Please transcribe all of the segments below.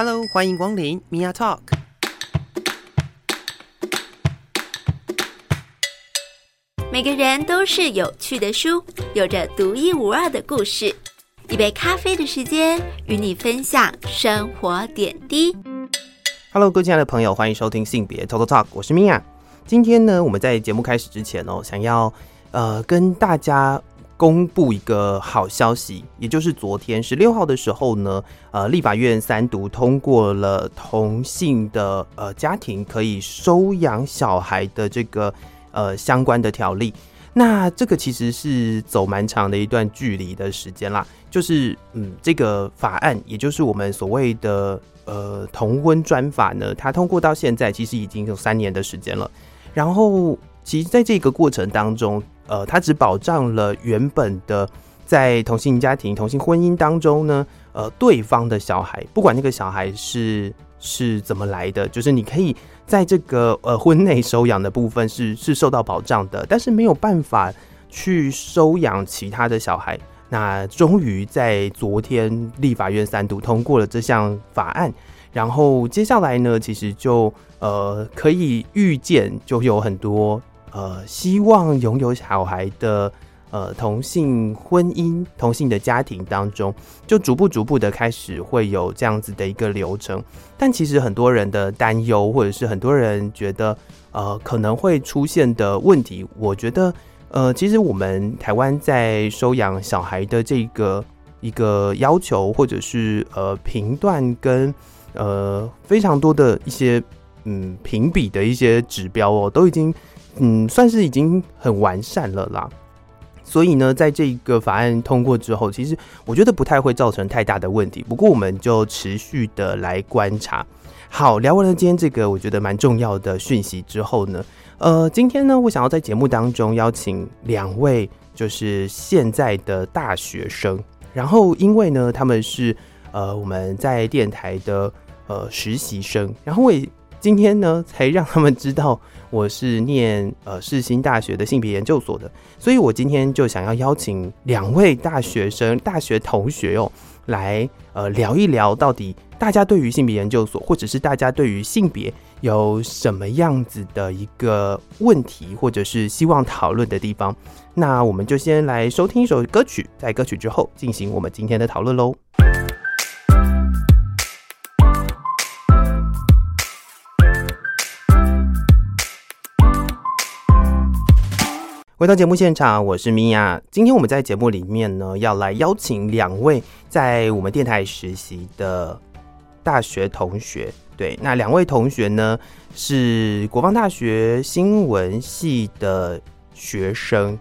Hello，欢迎光临 Mia Talk。每个人都是有趣的书，有着独一无二的故事。一杯咖啡的时间，与你分享生活点滴。Hello，各位亲爱的朋友，欢迎收听性别 Total Talk，我是 Mia。今天呢，我们在节目开始之前哦，想要呃跟大家。公布一个好消息，也就是昨天十六号的时候呢，呃，立法院三读通过了同性的呃家庭可以收养小孩的这个呃相关的条例。那这个其实是走蛮长的一段距离的时间啦，就是嗯，这个法案，也就是我们所谓的呃同婚专法呢，它通过到现在其实已经有三年的时间了。然后，其实在这个过程当中，呃，它只保障了原本的在同性家庭、同性婚姻当中呢，呃，对方的小孩，不管那个小孩是是怎么来的，就是你可以在这个呃婚内收养的部分是是受到保障的，但是没有办法去收养其他的小孩。那终于在昨天立法院三读通过了这项法案，然后接下来呢，其实就呃可以预见就有很多。呃，希望拥有小孩的呃同性婚姻、同性的家庭当中，就逐步逐步的开始会有这样子的一个流程。但其实很多人的担忧，或者是很多人觉得呃可能会出现的问题，我觉得呃，其实我们台湾在收养小孩的这个一个要求，或者是呃评断跟呃非常多的一些嗯评比的一些指标哦，都已经。嗯，算是已经很完善了啦。所以呢，在这个法案通过之后，其实我觉得不太会造成太大的问题。不过，我们就持续的来观察。好，聊完了今天这个我觉得蛮重要的讯息之后呢，呃，今天呢，我想要在节目当中邀请两位，就是现在的大学生。然后，因为呢，他们是呃我们在电台的呃实习生，然后我也今天呢才让他们知道。我是念呃世新大学的性别研究所的，所以我今天就想要邀请两位大学生、大学同学哦，来呃聊一聊，到底大家对于性别研究所，或者是大家对于性别有什么样子的一个问题，或者是希望讨论的地方。那我们就先来收听一首歌曲，在歌曲之后进行我们今天的讨论喽。回到节目现场，我是米娅。今天我们在节目里面呢，要来邀请两位在我们电台实习的大学同学。对，那两位同学呢，是国防大学新闻系的学生。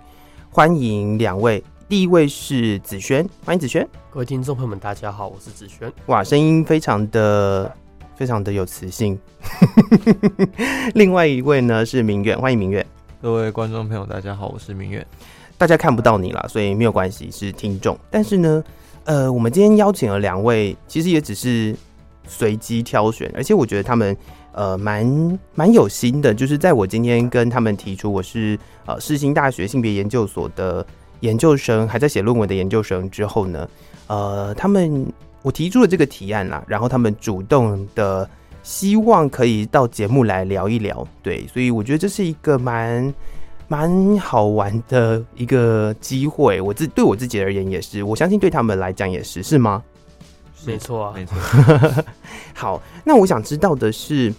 欢迎两位，第一位是子轩，欢迎子轩。各位听众朋友们，大家好，我是子轩。哇，声音非常的非常的有磁性。另外一位呢是明远，欢迎明远。各位观众朋友，大家好，我是明月。大家看不到你了，所以没有关系，是听众。但是呢，呃，我们今天邀请了两位，其实也只是随机挑选，而且我觉得他们呃蛮蛮有心的。就是在我今天跟他们提出我是呃世新大学性别研究所的研究生，还在写论文的研究生之后呢，呃，他们我提出了这个提案啦，然后他们主动的。希望可以到节目来聊一聊，对，所以我觉得这是一个蛮蛮好玩的一个机会。我自对我自己而言也是，我相信对他们来讲也是，是吗？没错啊，没错。好，那我想知道的是，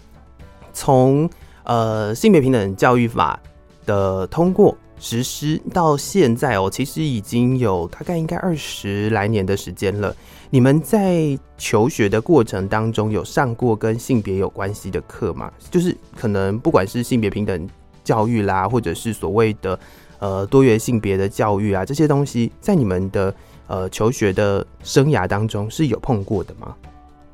从呃性别平等教育法的通过实施到现在哦，其实已经有大概应该二十来年的时间了。你们在求学的过程当中有上过跟性别有关系的课吗？就是可能不管是性别平等教育啦，或者是所谓的呃多元性别的教育啊，这些东西在你们的呃求学的生涯当中是有碰过的吗？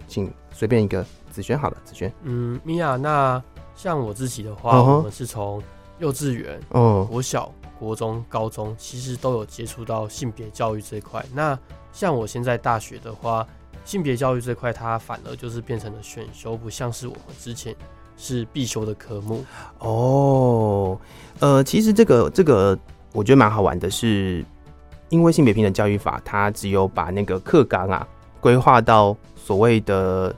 请随便一个子轩好了，子轩。嗯，米娅，那像我自己的话，uh huh. 我们是从幼稚园、嗯、国小、国中、高中，其实都有接触到性别教育这一块。那像我现在大学的话，性别教育这块它反而就是变成了选修，不像是我们之前是必修的科目。哦，呃，其实这个这个我觉得蛮好玩的是，是因为性别平等教育法它只有把那个课纲啊规划到所谓的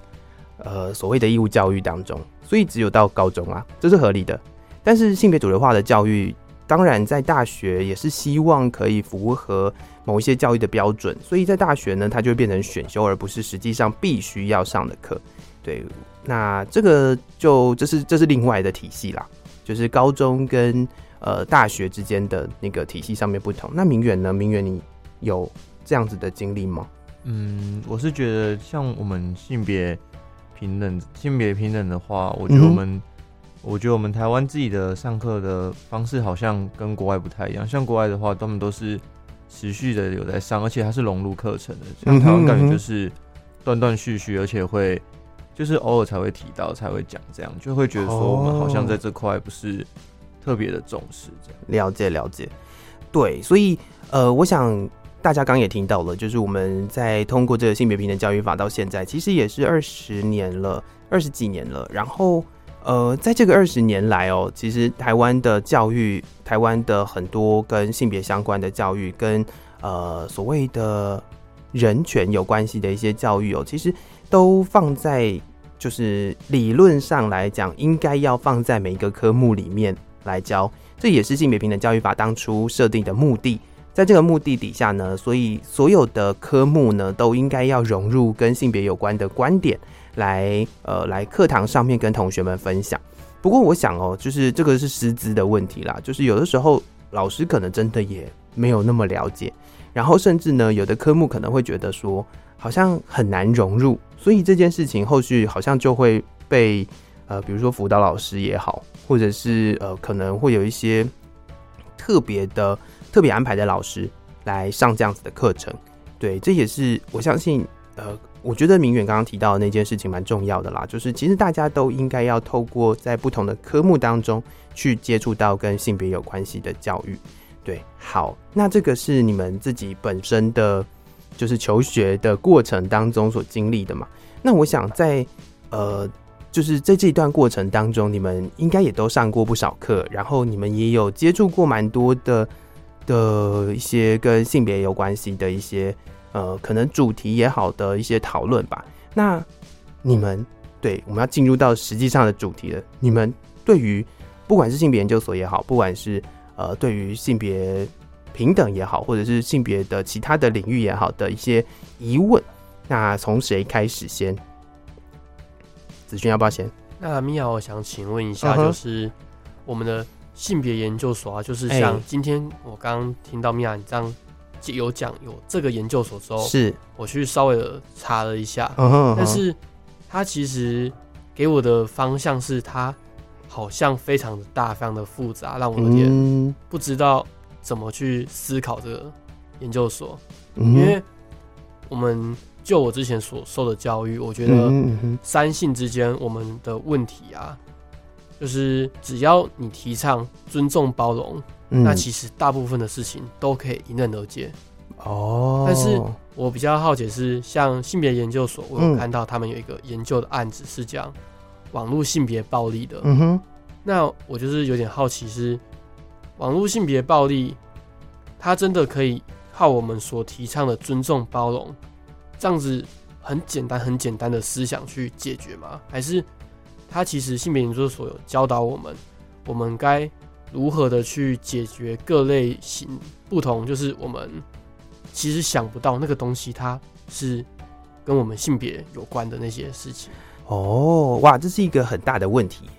呃所谓的义务教育当中，所以只有到高中啊，这是合理的。但是性别主流化的教育，当然在大学也是希望可以符合某一些教育的标准，所以在大学呢，它就会变成选修，而不是实际上必须要上的课。对，那这个就这是这是另外的体系啦，就是高中跟呃大学之间的那个体系上面不同。那明远呢？明远你有这样子的经历吗？嗯，我是觉得像我们性别平等，性别平等的话，我觉得我们，嗯、我觉得我们台湾自己的上课的方式好像跟国外不太一样。像国外的话，他们都是持续的有在上，而且它是融入课程的。像台湾感觉就是断断续续，而且会。就是偶尔才会提到，才会讲这样，就会觉得说我们好像在这块不是特别的重视这样。哦，了解了解，对，所以呃，我想大家刚也听到了，就是我们在通过这个性别平等教育法到现在，其实也是二十年了，二十几年了。然后呃，在这个二十年来哦，其实台湾的教育，台湾的很多跟性别相关的教育，跟呃所谓的人权有关系的一些教育哦，其实。都放在，就是理论上来讲，应该要放在每一个科目里面来教。这也是性别平等教育法当初设定的目的。在这个目的底下呢，所以所有的科目呢，都应该要融入跟性别有关的观点来，呃，来课堂上面跟同学们分享。不过我想哦，就是这个是师资的问题啦，就是有的时候老师可能真的也没有那么了解，然后甚至呢，有的科目可能会觉得说。好像很难融入，所以这件事情后续好像就会被呃，比如说辅导老师也好，或者是呃，可能会有一些特别的、特别安排的老师来上这样子的课程。对，这也是我相信，呃，我觉得明远刚刚提到的那件事情蛮重要的啦，就是其实大家都应该要透过在不同的科目当中去接触到跟性别有关系的教育。对，好，那这个是你们自己本身的。就是求学的过程当中所经历的嘛。那我想在呃，就是在这一段过程当中，你们应该也都上过不少课，然后你们也有接触过蛮多的的一些跟性别有关系的一些呃，可能主题也好的一些讨论吧。那你们对，我们要进入到实际上的主题了。你们对于不管是性别研究所也好，不管是呃，对于性别。平等也好，或者是性别的其他的领域也好的一些疑问，那从谁开始先？子君要不要先？那米娅，我想请问一下，就是我们的性别研究所啊，就是像今天我刚刚听到米娅你这样有讲有这个研究所之后，是我去稍微的查了一下，但是它其实给我的方向是它好像非常的大，非常的复杂，让我有点不知道。怎么去思考这个研究所？因为我们就我之前所受的教育，我觉得三性之间我们的问题啊，就是只要你提倡尊重包容，那其实大部分的事情都可以迎刃而解。哦，但是我比较好奇是，像性别研究所，我有看到他们有一个研究的案子是讲网络性别暴力的。嗯哼，那我就是有点好奇是。网络性别暴力，它真的可以靠我们所提倡的尊重包容这样子很简单、很简单的思想去解决吗？还是它其实性别研究所有教导我们，我们该如何的去解决各类型不同，就是我们其实想不到那个东西，它是跟我们性别有关的那些事情。哦，哇，这是一个很大的问题。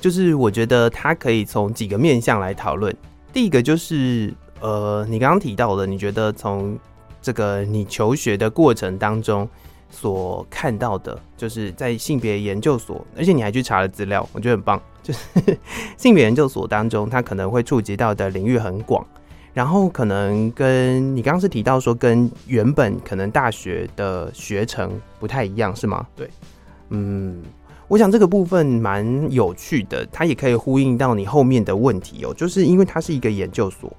就是我觉得它可以从几个面向来讨论。第一个就是，呃，你刚刚提到的，你觉得从这个你求学的过程当中所看到的，就是在性别研究所，而且你还去查了资料，我觉得很棒。就是性别研究所当中，它可能会触及到的领域很广，然后可能跟你刚刚是提到说，跟原本可能大学的学程不太一样，是吗？对，嗯。我想这个部分蛮有趣的，它也可以呼应到你后面的问题哦，就是因为它是一个研究所，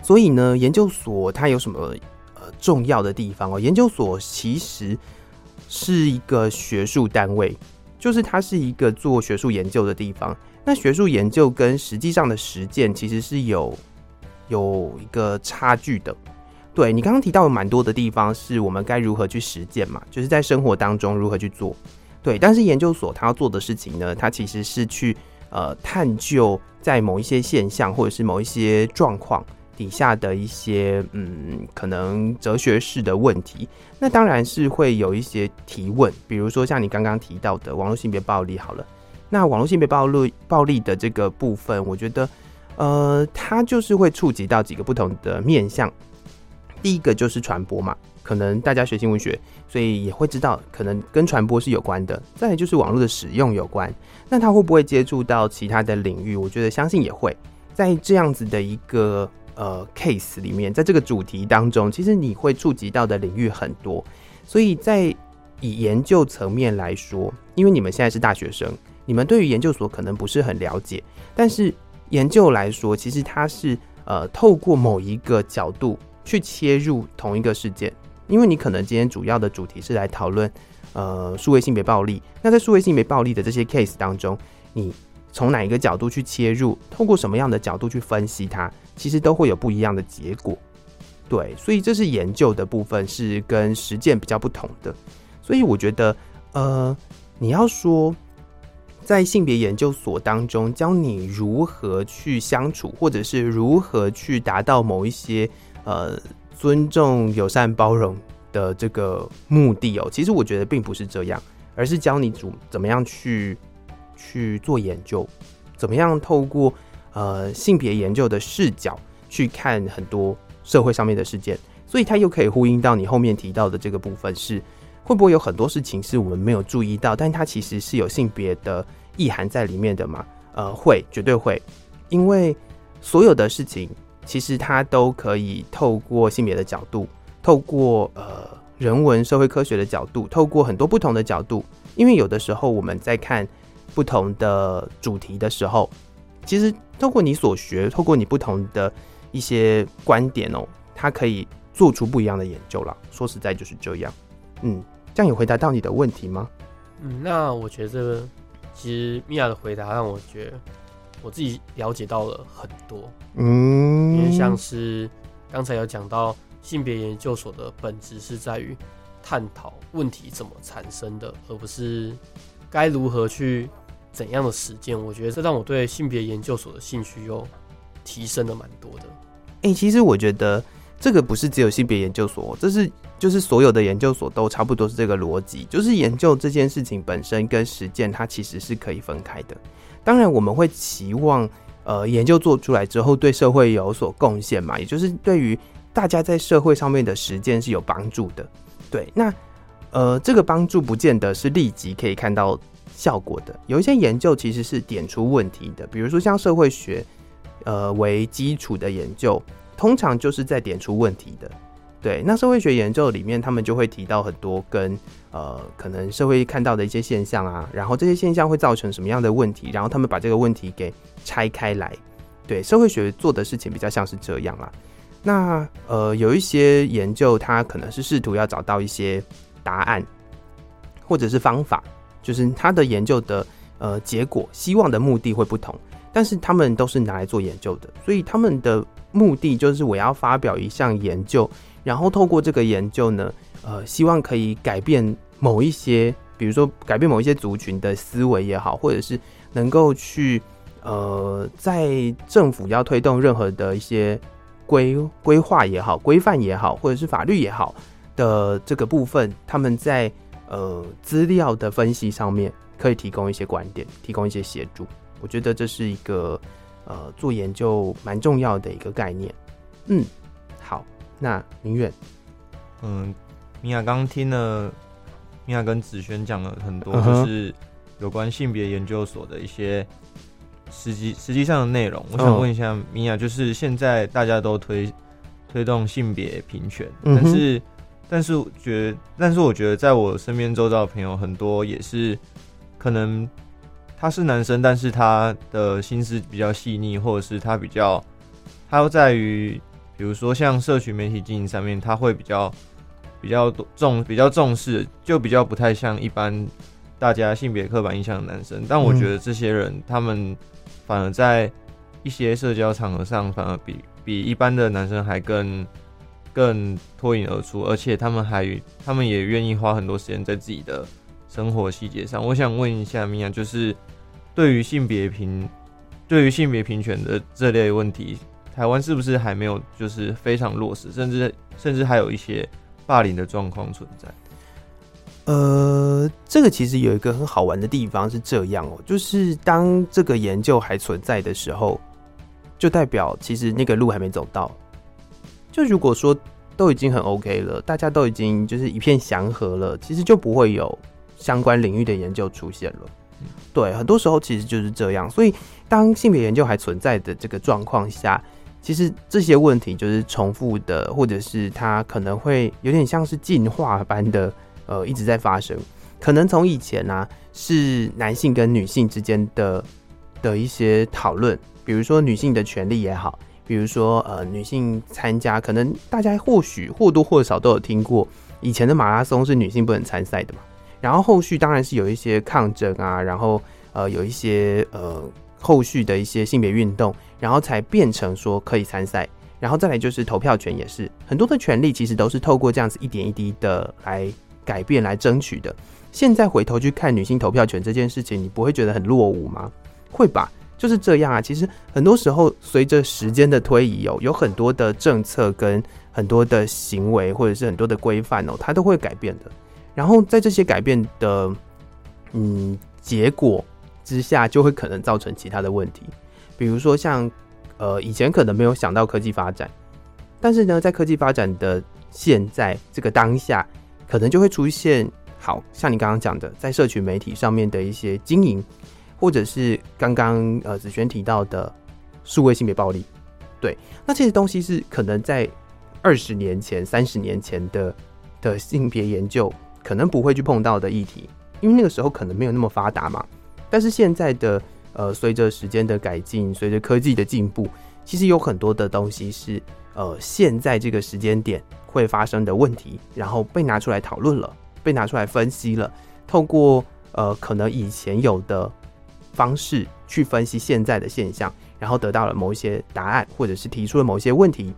所以呢，研究所它有什么呃重要的地方哦？研究所其实是一个学术单位，就是它是一个做学术研究的地方。那学术研究跟实际上的实践其实是有有一个差距的。对，你刚刚提到有蛮多的地方是我们该如何去实践嘛，就是在生活当中如何去做。对，但是研究所他要做的事情呢，他其实是去呃探究在某一些现象或者是某一些状况底下的一些嗯可能哲学式的问题。那当然是会有一些提问，比如说像你刚刚提到的网络性别暴力，好了，那网络性别暴露暴力的这个部分，我觉得呃它就是会触及到几个不同的面向。第一个就是传播嘛，可能大家学新闻学，所以也会知道，可能跟传播是有关的。再来就是网络的使用有关，那它会不会接触到其他的领域？我觉得相信也会。在这样子的一个呃 case 里面，在这个主题当中，其实你会触及到的领域很多。所以在以研究层面来说，因为你们现在是大学生，你们对于研究所可能不是很了解，但是研究来说，其实它是呃透过某一个角度。去切入同一个事件，因为你可能今天主要的主题是来讨论，呃，数位性别暴力。那在数位性别暴力的这些 case 当中，你从哪一个角度去切入，透过什么样的角度去分析它，其实都会有不一样的结果。对，所以这是研究的部分，是跟实践比较不同的。所以我觉得，呃，你要说在性别研究所当中教你如何去相处，或者是如何去达到某一些。呃，尊重、友善、包容的这个目的哦，其实我觉得并不是这样，而是教你怎怎么样去去做研究，怎么样透过呃性别研究的视角去看很多社会上面的事件，所以它又可以呼应到你后面提到的这个部分是，会不会有很多事情是我们没有注意到，但它其实是有性别的意涵在里面的嘛？呃，会，绝对会，因为所有的事情。其实它都可以透过性别的角度，透过呃人文社会科学的角度，透过很多不同的角度。因为有的时候我们在看不同的主题的时候，其实透过你所学，透过你不同的一些观点哦，它可以做出不一样的研究了。说实在就是这样。嗯，这样有回答到你的问题吗？嗯，那我觉得其实米娅的回答让我觉得。我自己了解到了很多，嗯，因为像是刚才有讲到性别研究所的本质是在于探讨问题怎么产生的，而不是该如何去怎样的实践。我觉得这让我对性别研究所的兴趣又提升了蛮多的。哎、欸，其实我觉得这个不是只有性别研究所，这是就是所有的研究所都差不多是这个逻辑，就是研究这件事情本身跟实践它其实是可以分开的。当然，我们会期望，呃，研究做出来之后对社会有所贡献嘛，也就是对于大家在社会上面的实践是有帮助的。对，那呃，这个帮助不见得是立即可以看到效果的。有一些研究其实是点出问题的，比如说像社会学，呃，为基础的研究，通常就是在点出问题的。对，那社会学研究里面，他们就会提到很多跟呃可能社会看到的一些现象啊，然后这些现象会造成什么样的问题，然后他们把这个问题给拆开来。对，社会学做的事情比较像是这样啦。那呃有一些研究，它可能是试图要找到一些答案，或者是方法，就是他的研究的呃结果，希望的目的会不同，但是他们都是拿来做研究的，所以他们的目的就是我要发表一项研究。然后透过这个研究呢，呃，希望可以改变某一些，比如说改变某一些族群的思维也好，或者是能够去呃，在政府要推动任何的一些规规划也好、规范也好，或者是法律也好的这个部分，他们在呃资料的分析上面可以提供一些观点，提供一些协助。我觉得这是一个呃做研究蛮重要的一个概念。嗯。好那明远，嗯，米娅刚听了米娅跟子轩讲了很多，就是有关性别研究所的一些实际实际上的内容。我想问一下米娅，就是现在大家都推推动性别平权，但是但是觉，但是我觉得，在我身边周遭的朋友很多也是可能他是男生，但是他的心思比较细腻，或者是他比较他要在于。比如说，像社群媒体经营上面，他会比较比较多重比较重视，就比较不太像一般大家性别刻板印象的男生。但我觉得这些人，他们反而在一些社交场合上，反而比比一般的男生还更更脱颖而出，而且他们还他们也愿意花很多时间在自己的生活细节上。我想问一下米娅，就是对于性别平，对于性别平权的这类问题，台湾是不是还没有就是非常落实，甚至甚至还有一些霸凌的状况存在？呃，这个其实有一个很好玩的地方是这样哦，就是当这个研究还存在的时候，就代表其实那个路还没走到。就如果说都已经很 OK 了，大家都已经就是一片祥和了，其实就不会有相关领域的研究出现了。对，很多时候其实就是这样。所以当性别研究还存在的这个状况下，其实这些问题就是重复的，或者是它可能会有点像是进化般的。呃，一直在发生，可能从以前呢、啊，是男性跟女性之间的的一些讨论，比如说女性的权利也好，比如说呃女性参加，可能大家或许或多或少都有听过，以前的马拉松是女性不能参赛的嘛，然后后续当然是有一些抗争啊，然后呃有一些呃后续的一些性别运动，然后才变成说可以参赛，然后再来就是投票权也是很多的权利，其实都是透过这样子一点一滴的来。改变来争取的。现在回头去看女性投票权这件事情，你不会觉得很落伍吗？会吧，就是这样啊。其实很多时候，随着时间的推移哦，有很多的政策跟很多的行为，或者是很多的规范哦，它都会改变的。然后在这些改变的嗯结果之下，就会可能造成其他的问题。比如说像呃以前可能没有想到科技发展，但是呢，在科技发展的现在这个当下。可能就会出现，好像你刚刚讲的，在社群媒体上面的一些经营，或者是刚刚呃子轩提到的数位性别暴力，对，那这些东西是可能在二十年前、三十年前的的性别研究可能不会去碰到的议题，因为那个时候可能没有那么发达嘛。但是现在的呃，随着时间的改进，随着科技的进步，其实有很多的东西是呃，现在这个时间点。会发生的问题，然后被拿出来讨论了，被拿出来分析了。透过呃，可能以前有的方式去分析现在的现象，然后得到了某一些答案，或者是提出了某一些问题。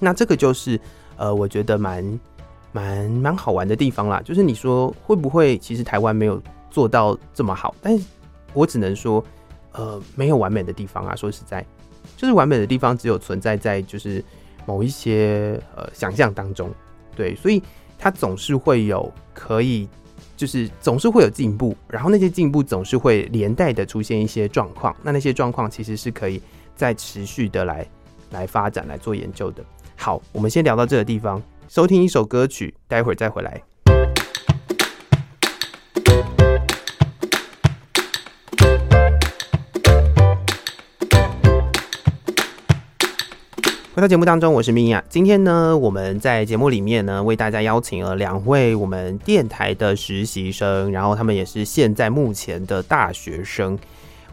那这个就是呃，我觉得蛮蛮蛮好玩的地方啦。就是你说会不会，其实台湾没有做到这么好？但是我只能说，呃，没有完美的地方啊。说实在，就是完美的地方只有存在在就是。某一些呃想象当中，对，所以它总是会有可以，就是总是会有进步，然后那些进步总是会连带的出现一些状况，那那些状况其实是可以再持续的来来发展来做研究的。好，我们先聊到这个地方，收听一首歌曲，待会儿再回来。回到节目当中，我是米娅。今天呢，我们在节目里面呢，为大家邀请了两位我们电台的实习生，然后他们也是现在目前的大学生。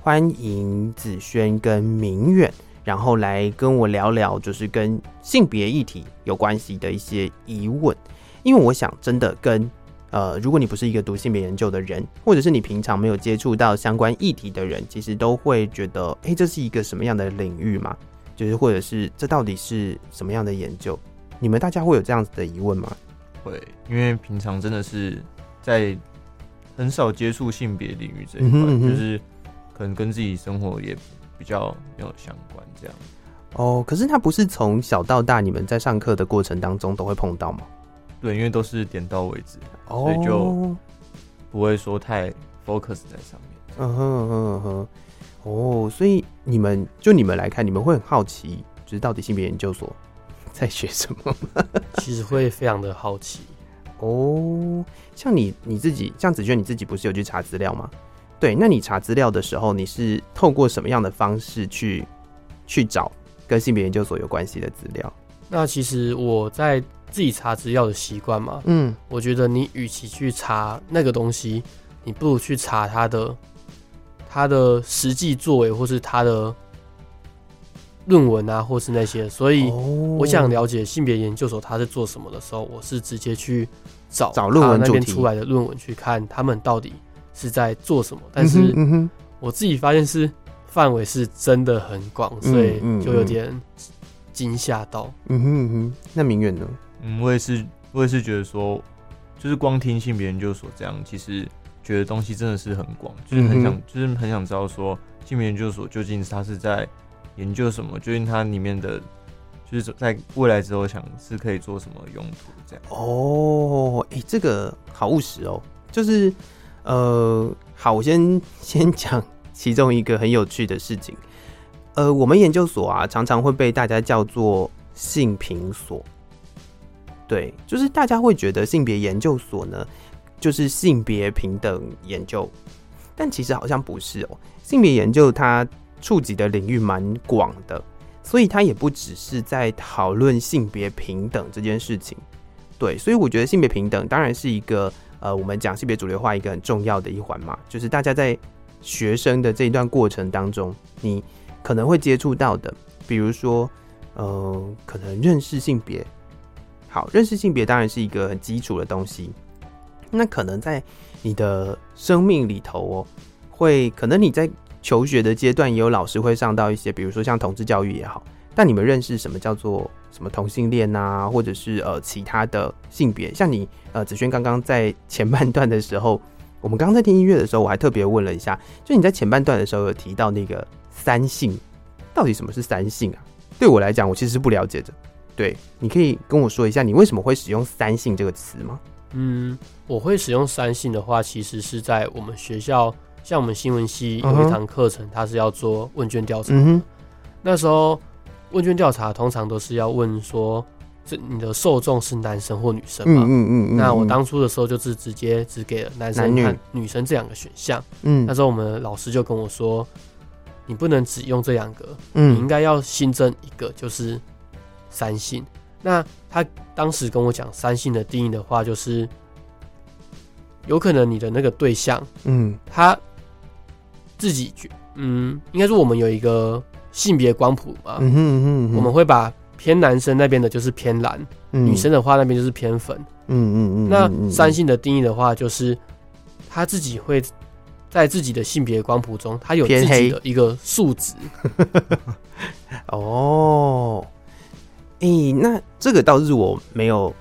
欢迎子轩跟明远，然后来跟我聊聊，就是跟性别议题有关系的一些疑问。因为我想，真的跟呃，如果你不是一个读性别研究的人，或者是你平常没有接触到相关议题的人，其实都会觉得，哎，这是一个什么样的领域嘛？就是，或者是这到底是什么样的研究？你们大家会有这样子的疑问吗？会，因为平常真的是在很少接触性别领域这一块，嗯嗯，就是可能跟自己生活也比较没有相关这样。哦，可是他不是从小到大你们在上课的过程当中都会碰到吗？对，因为都是点到为止，所以就不会说太 focus 在上面。嗯哼嗯哼嗯哼。哦，所以你们就你们来看，你们会很好奇，就是到底性别研究所 在学什么吗？其实会非常的好奇。哦，像你你自己，像子轩你自己不是有去查资料吗？对，那你查资料的时候，你是透过什么样的方式去去找跟性别研究所有关系的资料？那其实我在自己查资料的习惯嘛，嗯，我觉得你与其去查那个东西，你不如去查它的。他的实际作为，或是他的论文啊，或是那些，所以我想了解性别研究所他是做什么的时候，我是直接去找找论文那边出来的论文去看他们到底是在做什么。但是我自己发现是范围是真的很广，所以就有点惊吓到。嗯哼嗯哼，那明远呢？嗯，我也是，我也是觉得说，就是光听性别研究所这样，其实觉得东西真的是很广，就是很想，就是很想知道说性别研究所究竟它是在研究什么，究竟它里面的，就是在未来之后想是可以做什么用途这样。哦，哎、欸，这个好务实哦，就是呃，好，我先先讲其中一个很有趣的事情。呃，我们研究所啊，常常会被大家叫做性平所。对，就是大家会觉得性别研究所呢，就是性别平等研究，但其实好像不是哦。性别研究它触及的领域蛮广的，所以它也不只是在讨论性别平等这件事情。对，所以我觉得性别平等当然是一个呃，我们讲性别主流化一个很重要的一环嘛，就是大家在学生的这一段过程当中，你可能会接触到的，比如说呃，可能认识性别。好，认识性别当然是一个很基础的东西。那可能在你的生命里头哦，会可能你在求学的阶段也有老师会上到一些，比如说像同志教育也好。但你们认识什么叫做什么同性恋啊，或者是呃其他的性别？像你呃子轩刚刚在前半段的时候，我们刚刚在听音乐的时候，我还特别问了一下，就你在前半段的时候有提到那个三性，到底什么是三性啊？对我来讲，我其实是不了解的。对，你可以跟我说一下，你为什么会使用“三性”这个词吗？嗯，我会使用“三性”的话，其实是在我们学校，像我们新闻系有一堂课程，它是要做问卷调查。嗯，那时候问卷调查通常都是要问说，这你的受众是男生或女生嘛？嗯嗯嗯，嗯。那我当初的时候就是直接只给了男生和女生这两个选项。嗯，那时候我们老师就跟我说，你不能只用这两个，嗯，你应该要新增一个，就是。三性，那他当时跟我讲三性的定义的话，就是有可能你的那个对象，嗯，他自己觉，嗯，应该说我们有一个性别光谱嘛，嗯哼嗯哼，我们会把偏男生那边的就是偏蓝，嗯，女生的话那边就是偏粉，嗯嗯嗯。那三性的定义的话，就是他自己会在自己的性别光谱中，他有自己的一个数值，哦。诶、欸，那这个倒是我没有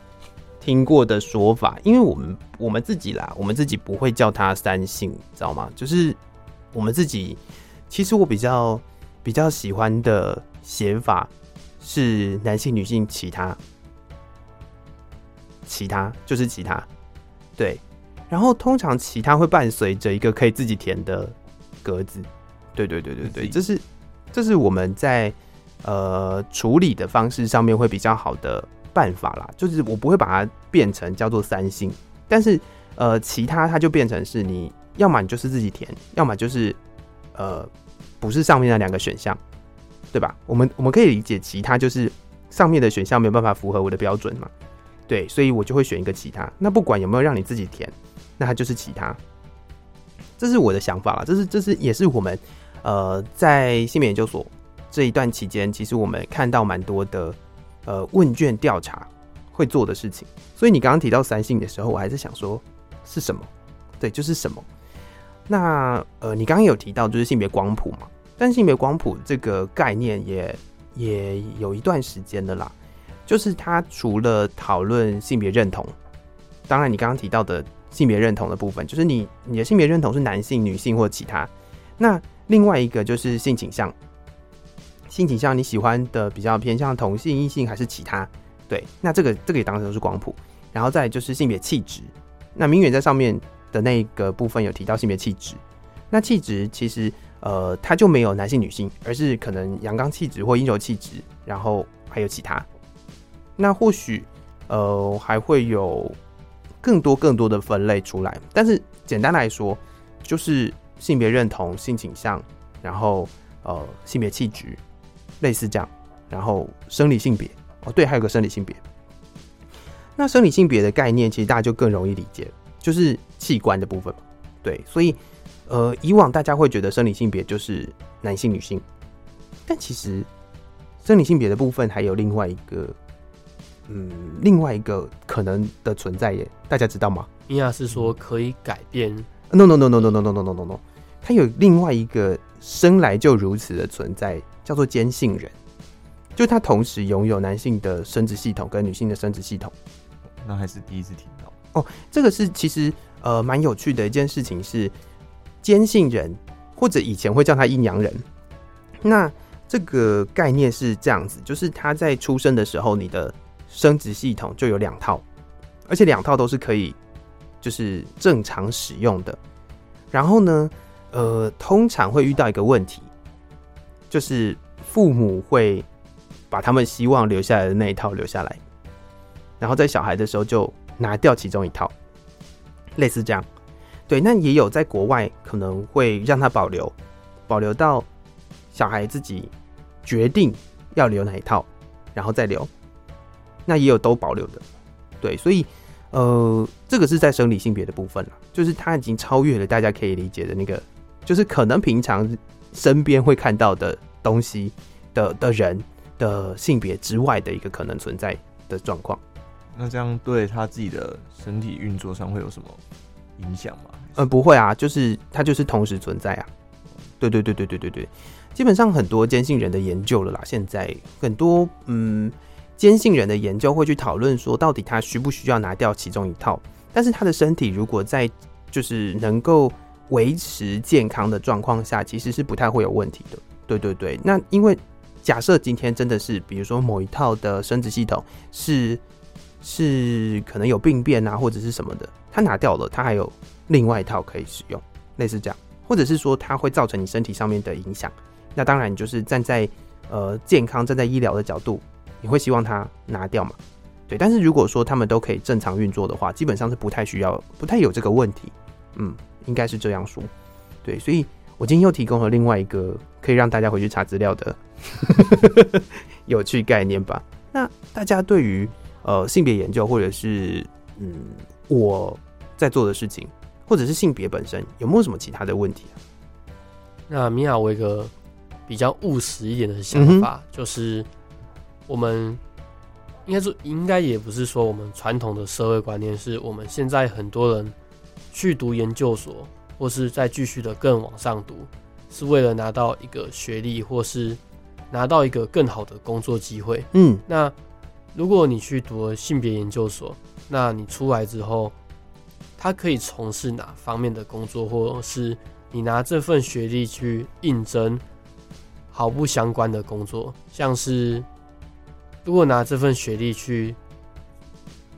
听过的说法，因为我们我们自己啦，我们自己不会叫它三性，知道吗？就是我们自己，其实我比较比较喜欢的写法是男性、女性、其他，其他就是其他，对。然后通常其他会伴随着一个可以自己填的格子，对对对对对，这是这是我们在。呃，处理的方式上面会比较好的办法啦，就是我不会把它变成叫做三星，但是呃，其他它就变成是你要么你就是自己填，要么就是呃，不是上面那两个选项，对吧？我们我们可以理解其他就是上面的选项没有办法符合我的标准嘛，对，所以我就会选一个其他。那不管有没有让你自己填，那它就是其他。这是我的想法啦，这是这是也是我们呃在性别研究所。这一段期间，其实我们看到蛮多的呃问卷调查会做的事情，所以你刚刚提到三性的时候，我还是想说是什么？对，就是什么？那呃，你刚刚有提到就是性别光谱嘛？但性别光谱这个概念也也有一段时间的啦，就是它除了讨论性别认同，当然你刚刚提到的性别认同的部分，就是你你的性别认同是男性、女性或其他，那另外一个就是性倾向。性倾向你喜欢的比较偏向同性、异性还是其他？对，那这个这个也当成是光谱。然后再就是性别气质。那明远在上面的那个部分有提到性别气质。那气质其实呃，它就没有男性、女性，而是可能阳刚气质或阴柔气质，然后还有其他。那或许呃还会有更多更多的分类出来。但是简单来说，就是性别认同、性倾向，然后呃性别气质。类似这样，然后生理性别哦，对，还有个生理性别。那生理性别的概念，其实大家就更容易理解，就是器官的部分。对，所以呃，以往大家会觉得生理性别就是男性、女性，但其实生理性别的部分还有另外一个，嗯，另外一个可能的存在耶，大家知道吗？米娅是说可以改变？No No No No No No No No No No，它有另外一个生来就如此的存在。叫做兼性人，就他同时拥有男性的生殖系统跟女性的生殖系统。那还是第一次听到。哦，这个是其实呃蛮有趣的一件事情是，坚信人或者以前会叫他阴阳人。那这个概念是这样子，就是他在出生的时候，你的生殖系统就有两套，而且两套都是可以就是正常使用的。然后呢，呃，通常会遇到一个问题，就是父母会把他们希望留下来的那一套留下来，然后在小孩的时候就拿掉其中一套，类似这样。对，那也有在国外可能会让他保留，保留到。小孩自己决定要留哪一套，然后再留，那也有都保留的，对，所以呃，这个是在生理性别的部分了，就是他已经超越了大家可以理解的那个，就是可能平常身边会看到的东西的的人的性别之外的一个可能存在的状况。那这样对他自己的身体运作上会有什么影响吗？呃，不会啊，就是他就是同时存在啊，对对对对对对对。基本上很多坚信人的研究了啦，现在很多嗯坚信人的研究会去讨论说，到底他需不需要拿掉其中一套？但是他的身体如果在就是能够维持健康的状况下，其实是不太会有问题的。对对对，那因为假设今天真的是，比如说某一套的生殖系统是是可能有病变啊，或者是什么的，它拿掉了，它还有另外一套可以使用，类似这样，或者是说它会造成你身体上面的影响。那当然，你就是站在呃健康、站在医疗的角度，你会希望它拿掉嘛？对。但是如果说他们都可以正常运作的话，基本上是不太需要、不太有这个问题。嗯，应该是这样说。对，所以我今天又提供了另外一个可以让大家回去查资料的 有趣概念吧。那大家对于呃性别研究，或者是嗯我在做的事情，或者是性别本身，有没有什么其他的问题啊？那米娅维格。比较务实一点的想法，嗯、就是我们应该说，应该也不是说我们传统的社会观念，是我们现在很多人去读研究所，或是再继续的更往上读，是为了拿到一个学历，或是拿到一个更好的工作机会。嗯，那如果你去读了性别研究所，那你出来之后，他可以从事哪方面的工作，或是你拿这份学历去应征？毫不相关的工作，像是如果拿这份学历去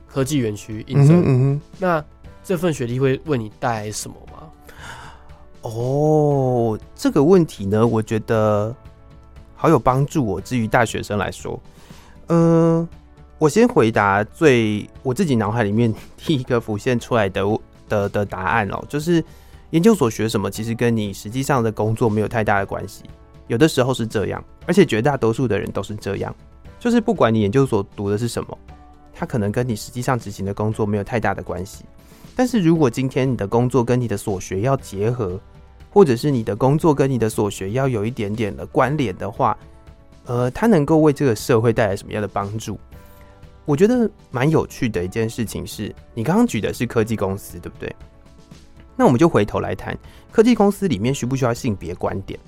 科技园区应征，嗯嗯，那这份学历会为你带来什么吗？哦，这个问题呢，我觉得好有帮助哦。至于大学生来说，呃，我先回答最我自己脑海里面第一个浮现出来的的的答案哦，就是研究所学什么，其实跟你实际上的工作没有太大的关系。有的时候是这样，而且绝大多数的人都是这样，就是不管你研究所读的是什么，它可能跟你实际上执行的工作没有太大的关系。但是如果今天你的工作跟你的所学要结合，或者是你的工作跟你的所学要有一点点的关联的话，呃，它能够为这个社会带来什么样的帮助？我觉得蛮有趣的一件事情是，你刚刚举的是科技公司，对不对？那我们就回头来谈科技公司里面需不需要性别观点？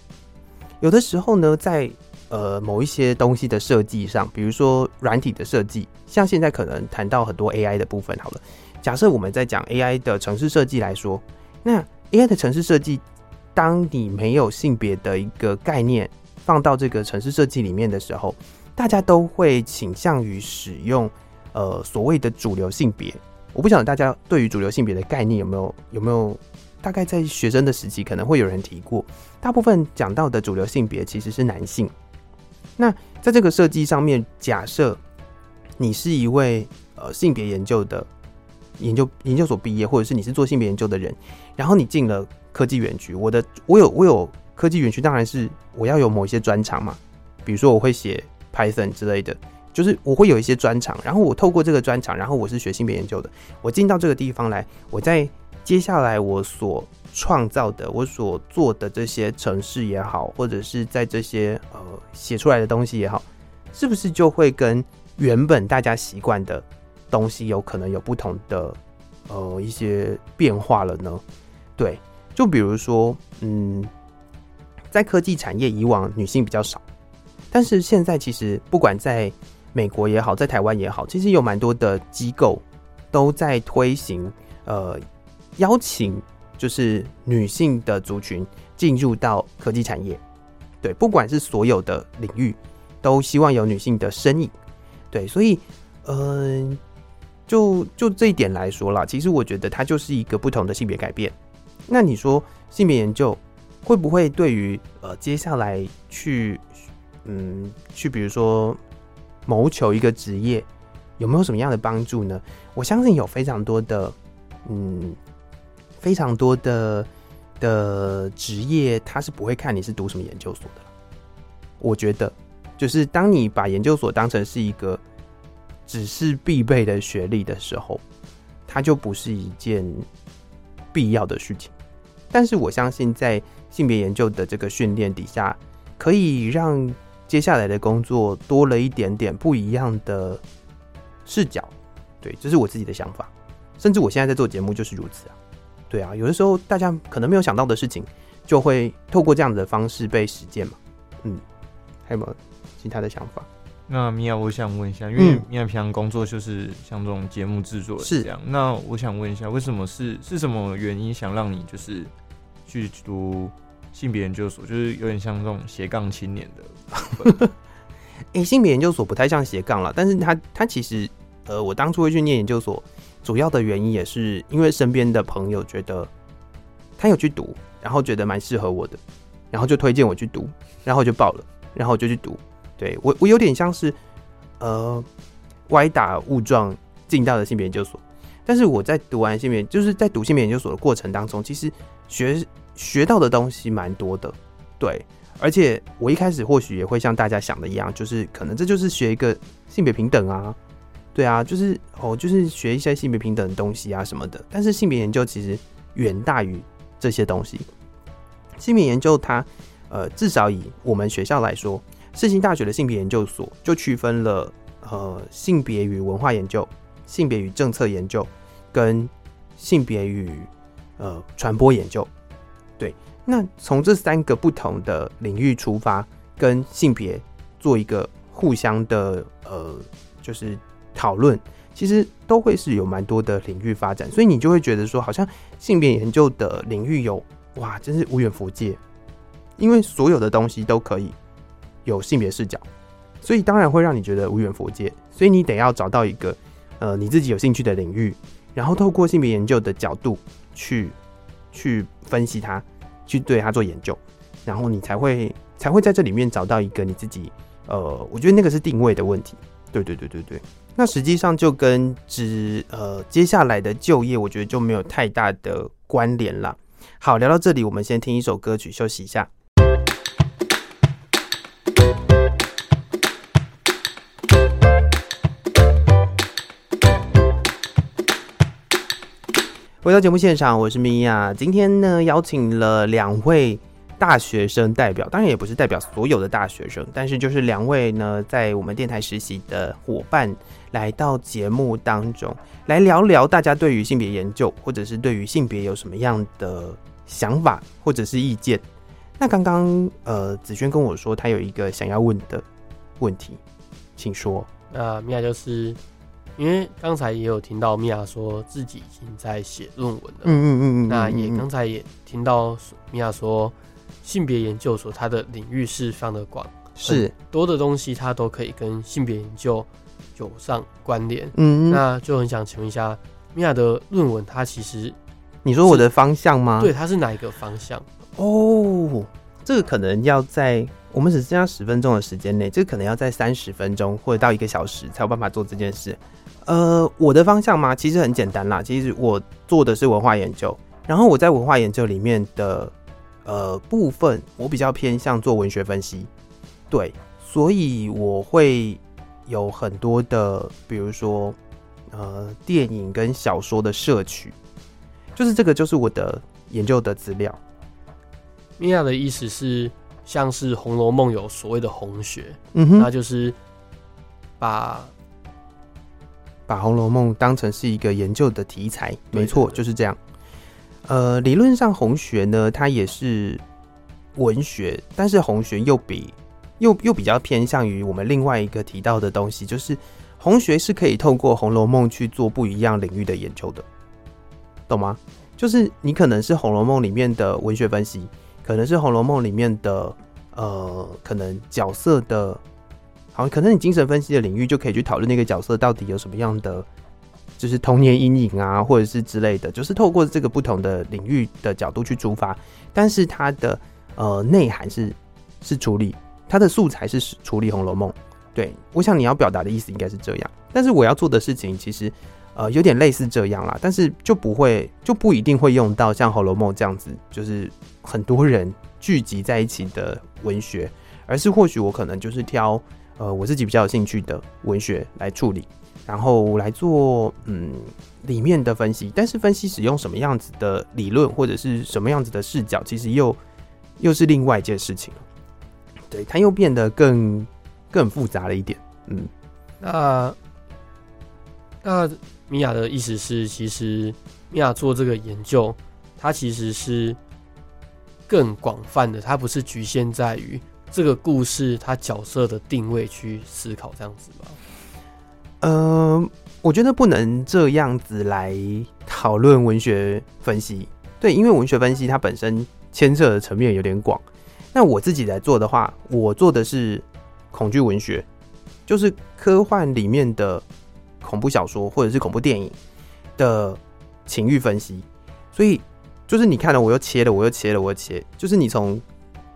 有的时候呢，在呃某一些东西的设计上，比如说软体的设计，像现在可能谈到很多 AI 的部分，好了，假设我们在讲 AI 的城市设计来说，那 AI 的城市设计，当你没有性别的一个概念放到这个城市设计里面的时候，大家都会倾向于使用呃所谓的主流性别。我不晓得大家对于主流性别的概念有没有有没有？大概在学生的时期，可能会有人提过。大部分讲到的主流性别其实是男性。那在这个设计上面，假设你是一位呃性别研究的研究研究所毕业，或者是你是做性别研究的人，然后你进了科技园区。我的我有我有科技园区，当然是我要有某一些专长嘛。比如说我会写 Python 之类的，就是我会有一些专长。然后我透过这个专长，然后我是学性别研究的，我进到这个地方来，我在。接下来我所创造的，我所做的这些城市也好，或者是在这些呃写出来的东西也好，是不是就会跟原本大家习惯的东西有可能有不同的呃一些变化了呢？对，就比如说，嗯，在科技产业以往女性比较少，但是现在其实不管在美国也好，在台湾也好，其实有蛮多的机构。都在推行呃邀请，就是女性的族群进入到科技产业。对，不管是所有的领域，都希望有女性的身影。对，所以，嗯、就就这一点来说啦，其实我觉得它就是一个不同的性别改变。那你说性别研究会不会对于呃接下来去嗯去比如说谋求一个职业有没有什么样的帮助呢？我相信有非常多的嗯非常多的。的职业，他是不会看你是读什么研究所的。我觉得，就是当你把研究所当成是一个只是必备的学历的时候，它就不是一件必要的事情。但是我相信，在性别研究的这个训练底下，可以让接下来的工作多了一点点不一样的视角。对，这是我自己的想法。甚至我现在在做节目就是如此啊。对啊，有的时候大家可能没有想到的事情，就会透过这样子的方式被实践嘛。嗯，还有没有其他的想法？那米娅，我想问一下，因为米娅平常工作就是像这种节目制作是这样。那我想问一下，为什么是是什么原因想让你就是去读性别研究所？就是有点像这种斜杠青年的。哎、欸，性别研究所不太像斜杠了，但是他他其实呃，我当初会去念研究所。主要的原因也是因为身边的朋友觉得他有去读，然后觉得蛮适合我的，然后就推荐我去读，然后就报了，然后我就去读。对，我，我有点像是呃歪打误撞进到了性别研究所，但是我在读完性别，就是在读性别研究所的过程当中，其实学学到的东西蛮多的。对，而且我一开始或许也会像大家想的一样，就是可能这就是学一个性别平等啊。对啊，就是哦，就是学一些性别平等的东西啊什么的。但是性别研究其实远大于这些东西。性别研究它，呃，至少以我们学校来说，世新大学的性别研究所就区分了呃性别与文化研究、性别与政策研究跟性别与呃传播研究。对，那从这三个不同的领域出发，跟性别做一个互相的呃，就是。讨论其实都会是有蛮多的领域发展，所以你就会觉得说，好像性别研究的领域有哇，真是无远弗届，因为所有的东西都可以有性别视角，所以当然会让你觉得无缘佛界。所以你得要找到一个呃你自己有兴趣的领域，然后透过性别研究的角度去去分析它，去对它做研究，然后你才会才会在这里面找到一个你自己呃，我觉得那个是定位的问题。对对对对对。那实际上就跟之呃接下来的就业，我觉得就没有太大的关联了。好，聊到这里，我们先听一首歌曲休息一下。回到节目现场，我是米娅，今天呢邀请了两位。大学生代表，当然也不是代表所有的大学生，但是就是两位呢，在我们电台实习的伙伴来到节目当中，来聊聊大家对于性别研究，或者是对于性别有什么样的想法或者是意见。那刚刚呃子轩跟我说，他有一个想要问的问题，请说。那米娅就是因为刚才也有听到米娅说自己已经在写论文了，嗯嗯嗯嗯，那也刚才也听到米娅说。性别研究所，它的领域是非常的广，是多的东西，它都可以跟性别研究有上关联。嗯，那就很想请问一下，米娅的论文，它其实你说我的方向吗？对，它是哪一个方向？哦，这个可能要在我们只剩下十分钟的时间内，这个可能要在三十分钟或者到一个小时才有办法做这件事。呃，我的方向吗？其实很简单啦，其实我做的是文化研究，然后我在文化研究里面的。呃，部分我比较偏向做文学分析，对，所以我会有很多的，比如说呃，电影跟小说的摄取，就是这个就是我的研究的资料。米娅的意思是，像是《红楼梦》有所谓的红学，嗯哼，那就是把把《红楼梦》当成是一个研究的题材，没错，就是这样。呃，理论上红学呢，它也是文学，但是红学又比又又比较偏向于我们另外一个提到的东西，就是红学是可以透过《红楼梦》去做不一样领域的研究的，懂吗？就是你可能是《红楼梦》里面的文学分析，可能是《红楼梦》里面的呃，可能角色的，好，可能你精神分析的领域就可以去讨论那个角色到底有什么样的，就是童年阴影啊，或者是之类的，就是透过这个不同的领域的角度去出发，但是它的呃内涵是是处理它的素材是处理《红楼梦》。对，我想你要表达的意思应该是这样，但是我要做的事情其实。呃，有点类似这样啦，但是就不会，就不一定会用到像《红楼梦》这样子，就是很多人聚集在一起的文学，而是或许我可能就是挑呃我自己比较有兴趣的文学来处理，然后来做嗯里面的分析。但是分析使用什么样子的理论或者是什么样子的视角，其实又又是另外一件事情。对，它又变得更更复杂了一点。嗯，那那。米娅的意思是，其实米娅做这个研究，它其实是更广泛的，它不是局限在于这个故事它角色的定位去思考这样子吧？呃，我觉得不能这样子来讨论文学分析，对，因为文学分析它本身牵涉的层面有点广。那我自己来做的话，我做的是恐惧文学，就是科幻里面的。恐怖小说或者是恐怖电影的情欲分析，所以就是你看了，我又切了，我又切了，我又切，就是你从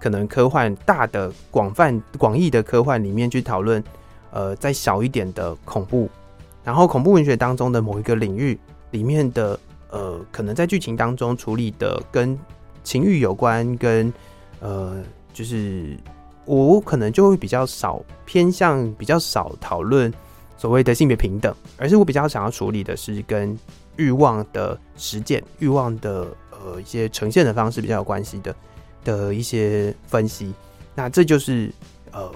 可能科幻大的广泛广义的科幻里面去讨论，呃，再小一点的恐怖，然后恐怖文学当中的某一个领域里面的呃，可能在剧情当中处理的跟情欲有关，跟呃，就是我可能就会比较少偏向比较少讨论。所谓的性别平等，而是我比较想要处理的是跟欲望的实践、欲望的呃一些呈现的方式比较有关系的的一些分析。那这就是呃，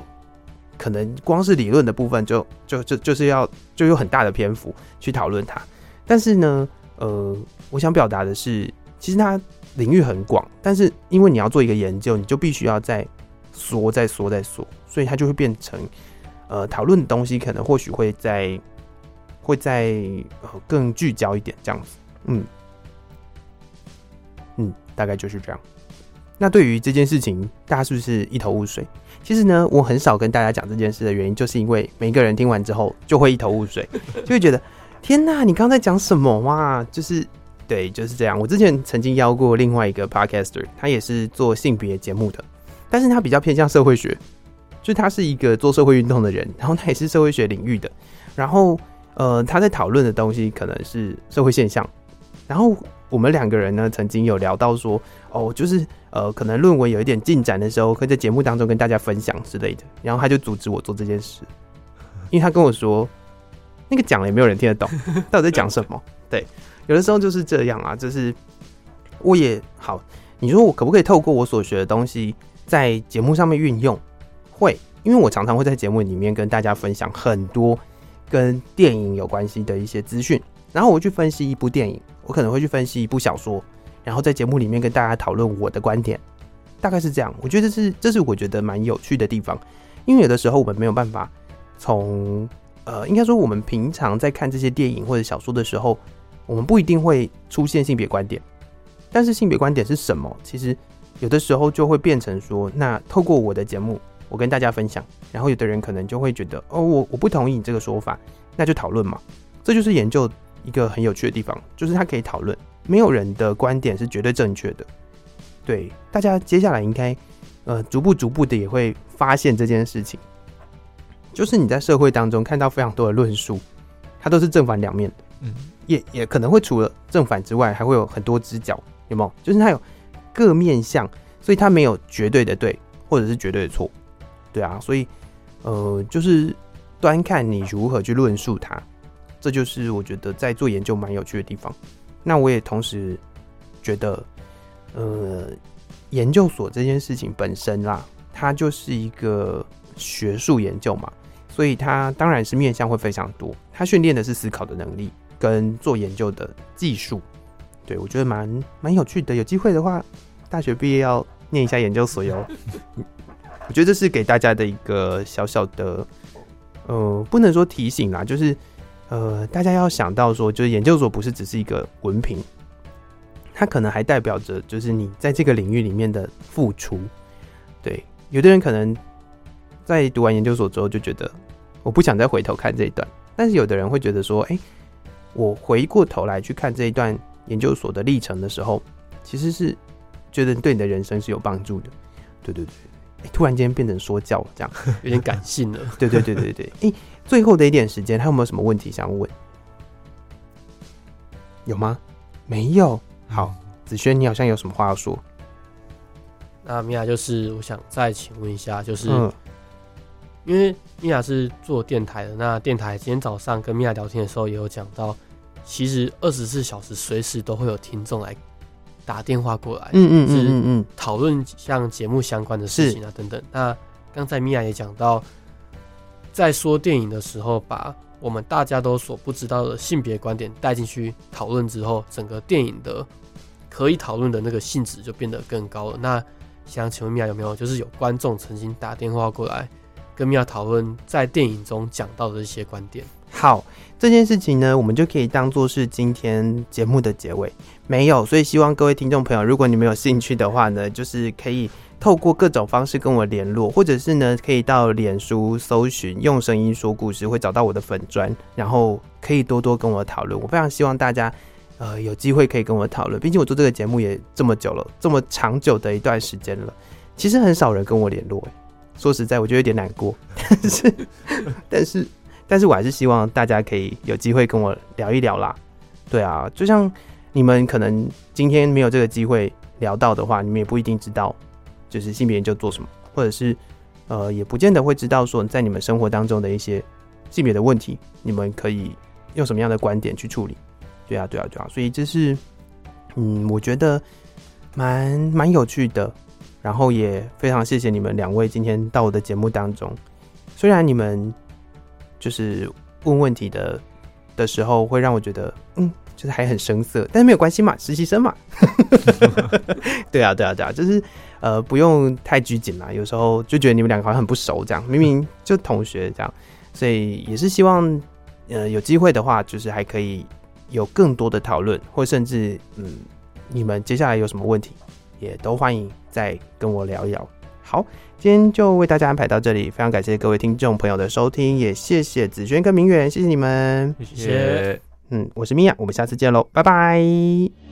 可能光是理论的部分就就就就是要就有很大的篇幅去讨论它。但是呢，呃，我想表达的是，其实它领域很广，但是因为你要做一个研究，你就必须要再缩、再缩、再缩，所以它就会变成。呃，讨论的东西可能或许会在会在呃更聚焦一点这样子，嗯嗯，大概就是这样。那对于这件事情，大家是不是一头雾水？其实呢，我很少跟大家讲这件事的原因，就是因为每个人听完之后就会一头雾水，就会觉得天哪，你刚才讲什么哇？就是对，就是这样。我之前曾经邀过另外一个 podcaster，他也是做性别节目的，但是他比较偏向社会学。就他是一个做社会运动的人，然后他也是社会学领域的，然后呃，他在讨论的东西可能是社会现象，然后我们两个人呢曾经有聊到说，哦，就是呃，可能论文有一点进展的时候，会在节目当中跟大家分享之类的，然后他就阻止我做这件事，因为他跟我说，那个讲了也没有人听得懂，到底在讲什么？对，有的时候就是这样啊，就是我也好，你说我可不可以透过我所学的东西在节目上面运用？会，因为我常常会在节目里面跟大家分享很多跟电影有关系的一些资讯，然后我去分析一部电影，我可能会去分析一部小说，然后在节目里面跟大家讨论我的观点，大概是这样。我觉得这是这是我觉得蛮有趣的地方，因为有的时候我们没有办法从呃，应该说我们平常在看这些电影或者小说的时候，我们不一定会出现性别观点，但是性别观点是什么？其实有的时候就会变成说，那透过我的节目。我跟大家分享，然后有的人可能就会觉得，哦，我我不同意你这个说法，那就讨论嘛。这就是研究一个很有趣的地方，就是它可以讨论，没有人的观点是绝对正确的。对，大家接下来应该，呃，逐步逐步的也会发现这件事情，就是你在社会当中看到非常多的论述，它都是正反两面的，嗯，也也可能会除了正反之外，还会有很多只角，有没有？就是它有各面向，所以它没有绝对的对，或者是绝对的错。对啊，所以，呃，就是端看你如何去论述它，这就是我觉得在做研究蛮有趣的地方。那我也同时觉得，呃，研究所这件事情本身啦，它就是一个学术研究嘛，所以它当然是面向会非常多。它训练的是思考的能力跟做研究的技术。对，我觉得蛮蛮有趣的。有机会的话，大学毕业要念一下研究所哟。我觉得这是给大家的一个小小的，呃，不能说提醒啦，就是呃，大家要想到说，就是研究所不是只是一个文凭，它可能还代表着就是你在这个领域里面的付出。对，有的人可能在读完研究所之后就觉得，我不想再回头看这一段，但是有的人会觉得说，哎、我回过头来去看这一段研究所的历程的时候，其实是觉得对你的人生是有帮助的。对对对。欸、突然间变成说教了，这样 有点感性了。对对对对对，哎、欸，最后的一点时间，还有没有什么问题想问？有吗？没有。好，子轩，你好像有什么话要说？那米娅就是，我想再请问一下，就是、嗯、因为米娅是做电台的，那电台今天早上跟米娅聊天的时候，也有讲到，其实二十四小时随时都会有听众来。打电话过来，嗯嗯嗯嗯，讨论像节目相关的事情啊等等。那刚才米娅也讲到，在说电影的时候，把我们大家都所不知道的性别观点带进去讨论之后，整个电影的可以讨论的那个性质就变得更高了。那想请问米娅有没有，就是有观众曾经打电话过来跟米娅讨论在电影中讲到的一些观点？好，这件事情呢，我们就可以当做是今天节目的结尾。没有，所以希望各位听众朋友，如果你们有兴趣的话呢，就是可以透过各种方式跟我联络，或者是呢，可以到脸书搜寻“用声音说故事”，会找到我的粉砖，然后可以多多跟我讨论。我非常希望大家，呃，有机会可以跟我讨论。毕竟我做这个节目也这么久了，这么长久的一段时间了，其实很少人跟我联络。说实在，我觉得有点难过，但是，但是。但是我还是希望大家可以有机会跟我聊一聊啦，对啊，就像你们可能今天没有这个机会聊到的话，你们也不一定知道，就是性别研究做什么，或者是呃，也不见得会知道说在你们生活当中的一些性别的问题，你们可以用什么样的观点去处理，对啊，对啊，对啊，所以这是嗯，我觉得蛮蛮有趣的，然后也非常谢谢你们两位今天到我的节目当中，虽然你们。就是问问题的的时候，会让我觉得，嗯，就是还很生涩，但是没有关系嘛，实习生嘛。对啊，对啊，对啊，就是呃，不用太拘谨啦。有时候就觉得你们两个好像很不熟，这样明明就同学这样，所以也是希望，呃，有机会的话，就是还可以有更多的讨论，或甚至嗯，你们接下来有什么问题，也都欢迎再跟我聊一聊。好。今天就为大家安排到这里，非常感谢各位听众朋友的收听，也谢谢子轩跟明远，谢谢你们，谢谢。嗯，我是米娅，我们下次见喽，拜拜。